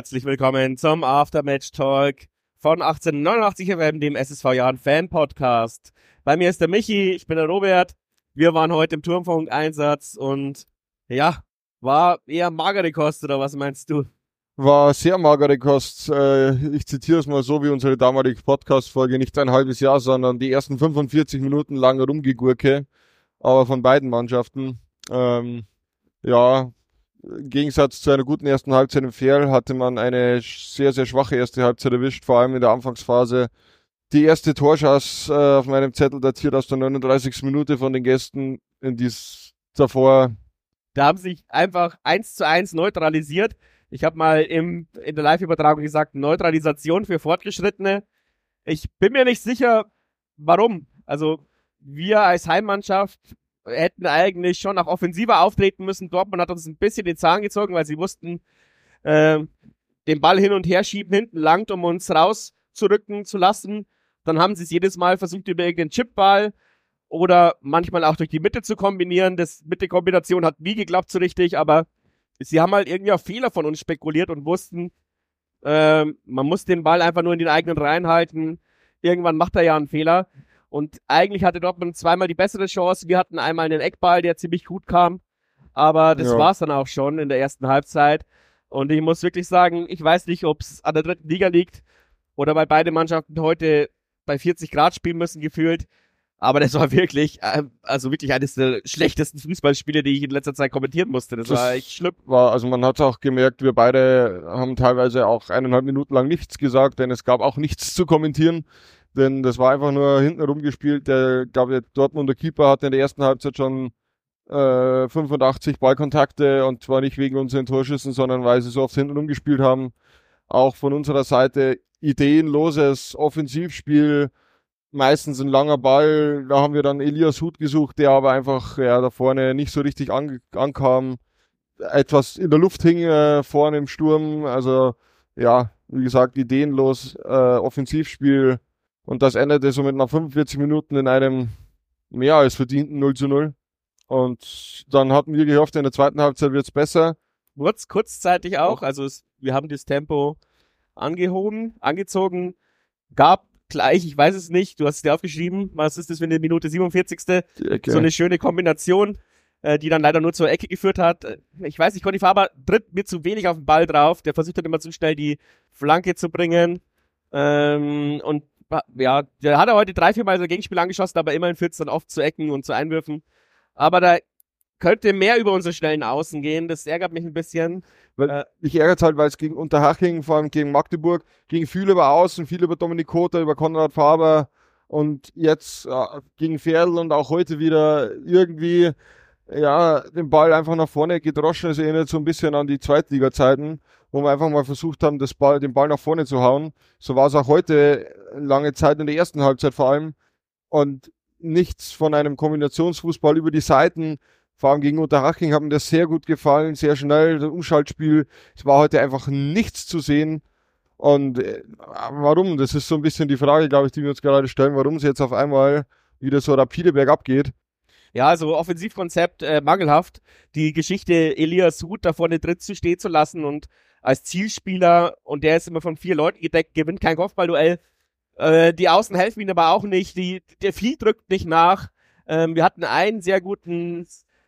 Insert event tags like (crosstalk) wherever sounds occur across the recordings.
herzlich willkommen zum Aftermatch Talk von 1889 FM, dem SSV Jahren Fan Podcast. Bei mir ist der Michi, ich bin der Robert. Wir waren heute im Turmfunk-Einsatz und ja, war eher magere Kost oder was meinst du? War sehr magere Kost. Äh, ich zitiere es mal so wie unsere damalige Podcast-Folge, nicht ein halbes Jahr, sondern die ersten 45 Minuten lang Rumgegurke, aber von beiden Mannschaften. Ähm, ja, im Gegensatz zu einer guten ersten Halbzeit im Ferl hatte man eine sehr, sehr schwache erste Halbzeit erwischt, vor allem in der Anfangsphase. Die erste Torschuss äh, auf meinem Zettel datiert aus der 39. Minute von den Gästen in dies davor. Da haben sich einfach eins zu eins neutralisiert. Ich habe mal im, in der Live-Übertragung gesagt, Neutralisation für Fortgeschrittene. Ich bin mir nicht sicher, warum. Also wir als Heimmannschaft hätten eigentlich schon auch offensiver auftreten müssen. Dortmund hat uns ein bisschen den Zahn gezogen, weil sie wussten, äh, den Ball hin und her schieben hinten langt, um uns rauszurücken zu lassen. Dann haben sie es jedes Mal versucht über irgendeinen Chipball oder manchmal auch durch die Mitte zu kombinieren. Das Mitte-Kombination hat nie geklappt so richtig, aber sie haben halt irgendwie auf Fehler von uns spekuliert und wussten, äh, man muss den Ball einfach nur in den eigenen Reihen halten. Irgendwann macht er ja einen Fehler. Und eigentlich hatte Dortmund zweimal die bessere Chance. Wir hatten einmal einen Eckball, der ziemlich gut kam. Aber das ja. war's dann auch schon in der ersten Halbzeit. Und ich muss wirklich sagen, ich weiß nicht, ob es an der dritten Liga liegt oder weil beide Mannschaften heute bei 40 Grad spielen müssen, gefühlt. Aber das war wirklich, äh, also wirklich eines der schlechtesten Fußballspiele, die ich in letzter Zeit kommentieren musste. Das, das war echt schlimm. War, also man hat auch gemerkt, wir beide haben teilweise auch eineinhalb Minuten lang nichts gesagt, denn es gab auch nichts zu kommentieren. Denn das war einfach nur hinten rumgespielt. Der, glaube Dortmunder Keeper hatte in der ersten Halbzeit schon äh, 85 Ballkontakte und zwar nicht wegen unseren Torschüssen, sondern weil sie so oft hinten rumgespielt haben. Auch von unserer Seite ideenloses Offensivspiel, meistens ein langer Ball. Da haben wir dann Elias Hut gesucht, der aber einfach ja, da vorne nicht so richtig an, ankam. Etwas in der Luft hing äh, vorne im Sturm. Also ja, wie gesagt, ideenlos äh, Offensivspiel und das endete somit nach 45 Minuten in einem mehr als verdienten 0 zu 0. Und dann hatten wir gehofft, in der zweiten Halbzeit wird's besser. Kurz, kurzzeitig auch. Also es, wir haben das Tempo angehoben, angezogen, gab gleich, ich weiß es nicht, du hast es dir aufgeschrieben, was ist das für eine Minute 47. So eine schöne Kombination, äh, die dann leider nur zur Ecke geführt hat. Ich weiß nicht, Conny Faber tritt mir zu wenig auf den Ball drauf, der versucht dann immer zu schnell die Flanke zu bringen. Ähm, und ja, der hat er heute drei, vier Mal so Gegenspiel angeschossen, aber immerhin führt es dann oft zu Ecken und zu Einwürfen. Aber da könnte mehr über unsere schnellen Außen gehen. Das ärgert mich ein bisschen. Weil äh, mich ärgert halt, weil es gegen Unterhaching, vor allem gegen Magdeburg, ging viel über Außen, viel über Dominik Kota, über Konrad Faber und jetzt äh, gegen Ferl und auch heute wieder irgendwie ja, den Ball einfach nach vorne gedroschen. Es erinnert so ein bisschen an die Zweitliga-Zeiten wo wir einfach mal versucht haben, das Ball, den Ball nach vorne zu hauen. So war es auch heute lange Zeit in der ersten Halbzeit vor allem. Und nichts von einem Kombinationsfußball über die Seiten, vor allem gegen Unterhaching, hat mir das sehr gut gefallen, sehr schnell, das Umschaltspiel. Es war heute einfach nichts zu sehen. Und äh, warum? Das ist so ein bisschen die Frage, glaube ich, die wir uns gerade stellen, warum es jetzt auf einmal wieder so rapide bergab geht. Ja, also Offensivkonzept äh, mangelhaft. Die Geschichte Elias Hut da vorne dritt zu stehen zu lassen und als Zielspieler und der ist immer von vier Leuten gedeckt, gewinnt kein Kopfballduell. Äh, die Außen helfen ihm aber auch nicht. Die, der Vieh drückt nicht nach. Ähm, wir hatten einen sehr guten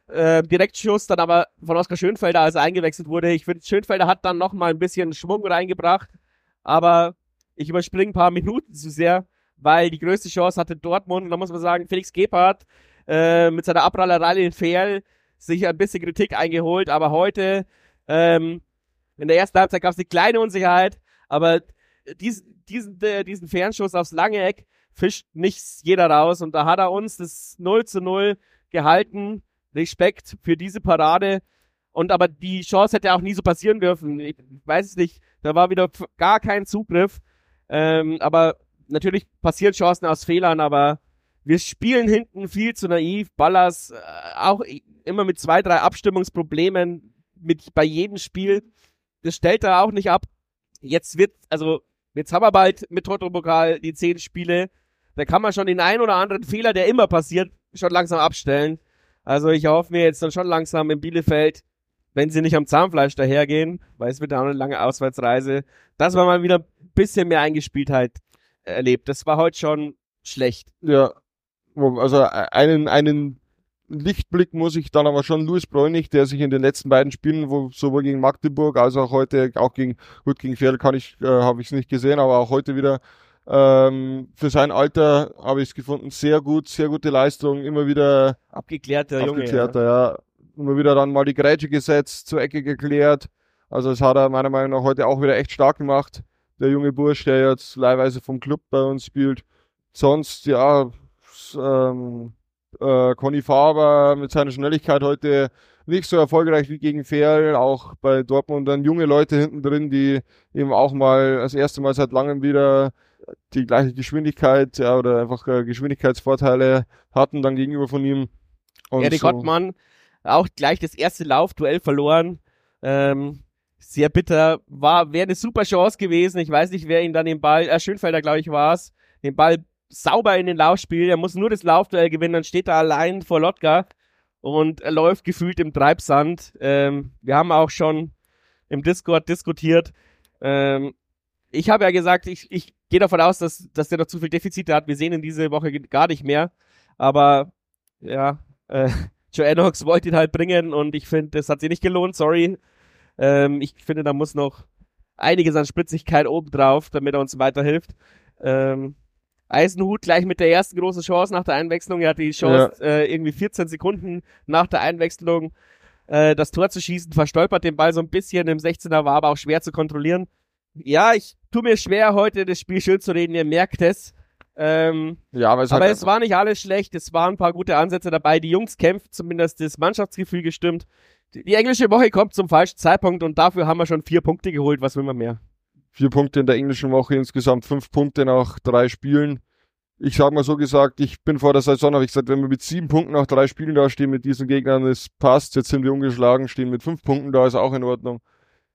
äh, Direktschuss, dann aber von Oskar Schönfelder, als er eingewechselt wurde. Ich finde, Schönfelder hat dann noch mal ein bisschen Schwung reingebracht, aber ich überspringe ein paar Minuten zu sehr, weil die größte Chance hatte Dortmund. Und da muss man sagen, Felix Gebhardt äh, mit seiner Abrallerei in Fehl sich ein bisschen Kritik eingeholt, aber heute ähm, in der ersten Halbzeit gab es eine kleine Unsicherheit, aber dies, diesen, äh, diesen Fernschuss aufs lange Eck fischt nicht jeder raus und da hat er uns das 0 zu 0 gehalten. Respekt für diese Parade. Und aber die Chance hätte auch nie so passieren dürfen. Ich weiß es nicht. Da war wieder gar kein Zugriff. Ähm, aber natürlich passieren Chancen aus Fehlern, aber wir spielen hinten viel zu naiv. Ballas äh, auch immer mit zwei, drei Abstimmungsproblemen mit bei jedem Spiel das stellt er auch nicht ab. Jetzt wird, also, jetzt haben wir bald mit Toto-Pokal die zehn Spiele. Da kann man schon den einen oder anderen Fehler, der immer passiert, schon langsam abstellen. Also ich hoffe mir jetzt dann schon langsam in Bielefeld wenn sie nicht am Zahnfleisch dahergehen, weil es wird auch eine lange Auswärtsreise, dass man mal wieder ein bisschen mehr Eingespieltheit erlebt. Das war heute schon schlecht. Ja, also einen, einen Lichtblick muss ich dann aber schon Louis Bräunig, der sich in den letzten beiden Spielen, wo sowohl gegen Magdeburg als auch heute, auch gegen, gut, gegen Ferl kann ich, äh, habe ich es nicht gesehen, aber auch heute wieder, ähm, für sein Alter habe ich es gefunden, sehr gut, sehr gute Leistung, immer wieder abgeklärter, abgeklärter Junge, ja. ja. Immer wieder dann mal die Grätsche gesetzt, zur Ecke geklärt. Also das hat er meiner Meinung nach heute auch wieder echt stark gemacht. Der junge Bursch, der jetzt leihweise vom Club bei uns spielt. Sonst, ja, ähm, äh, Conny Faber mit seiner Schnelligkeit heute nicht so erfolgreich wie gegen Ferl. Auch bei Dortmund dann junge Leute hinten drin, die eben auch mal das erste Mal seit langem wieder die gleiche Geschwindigkeit ja, oder einfach äh, Geschwindigkeitsvorteile hatten dann gegenüber von ihm. Und Erik so. Gottmann auch gleich das erste Laufduell verloren. Ähm, sehr bitter. War, wäre eine super Chance gewesen. Ich weiß nicht, wer ihn dann den Ball, äh, Schönfelder, glaube ich, war es, den Ball sauber in den Lauf spielt. Er muss nur das Laufduell gewinnen, dann steht er allein vor Lotka und er läuft gefühlt im Treibsand. Ähm, wir haben auch schon im Discord diskutiert. Ähm, ich habe ja gesagt, ich, ich gehe davon aus, dass, dass der noch zu viel Defizite hat. Wir sehen ihn diese Woche gar nicht mehr. Aber ja, äh, (laughs) Joe Enox wollte ihn halt bringen und ich finde, das hat sich nicht gelohnt, sorry. Ähm, ich finde, da muss noch einiges an Spritzigkeit obendrauf, damit er uns weiterhilft. Ähm, Eisenhut gleich mit der ersten großen Chance nach der Einwechslung. Er hatte die Chance, ja. äh, irgendwie 14 Sekunden nach der Einwechslung äh, das Tor zu schießen, verstolpert den Ball so ein bisschen im 16er, war aber auch schwer zu kontrollieren. Ja, ich tue mir schwer, heute das Spiel schön zu reden, ihr merkt es. Ähm, ja, aber, es, aber es war nicht alles schlecht, es waren ein paar gute Ansätze dabei. Die Jungs kämpfen zumindest das Mannschaftsgefühl gestimmt. Die, die englische Woche kommt zum falschen Zeitpunkt und dafür haben wir schon vier Punkte geholt. Was will man mehr? Vier Punkte in der englischen Woche, insgesamt fünf Punkte nach drei Spielen. Ich sage mal so gesagt, ich bin vor der Saison, habe ich gesagt, wenn wir mit sieben Punkten nach drei Spielen da stehen mit diesen Gegnern, es passt. Jetzt sind wir ungeschlagen, stehen mit fünf Punkten da, ist auch in Ordnung.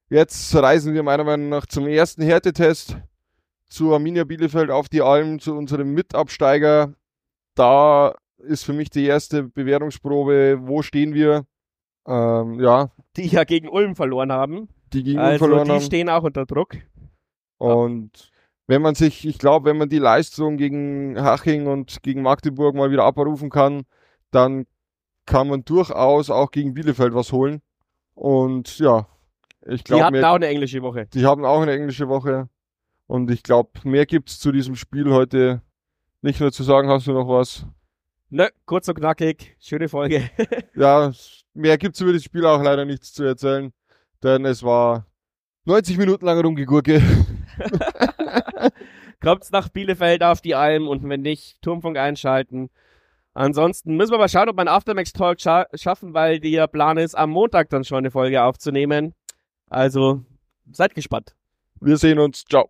Jetzt reisen wir meiner Meinung nach zum ersten Härtetest zu Arminia Bielefeld auf die Alm, zu unserem Mitabsteiger. Da ist für mich die erste Bewährungsprobe, wo stehen wir? Ähm, ja. Die ja gegen Ulm verloren haben. Die gegen also Ulm verloren die haben. Die stehen auch unter Druck. Und wenn man sich, ich glaube, wenn man die Leistung gegen Haching und gegen Magdeburg mal wieder abrufen kann, dann kann man durchaus auch gegen Bielefeld was holen. Und ja, ich glaube. Die hatten mehr, auch eine englische Woche. Die haben auch eine englische Woche. Und ich glaube, mehr gibt's zu diesem Spiel heute nicht nur zu sagen. Hast du noch was? Nö, kurz und knackig. Schöne Folge. (laughs) ja, mehr gibt's über das Spiel auch leider nichts zu erzählen. Denn es war 90 Minuten lang Rumgegurke. (laughs) Kommt's nach Bielefeld auf die Alm und wenn nicht, Turmfunk einschalten. Ansonsten müssen wir mal schauen, ob wir einen Aftermax Talk scha schaffen, weil der Plan ist, am Montag dann schon eine Folge aufzunehmen. Also, seid gespannt. Wir sehen uns. Ciao.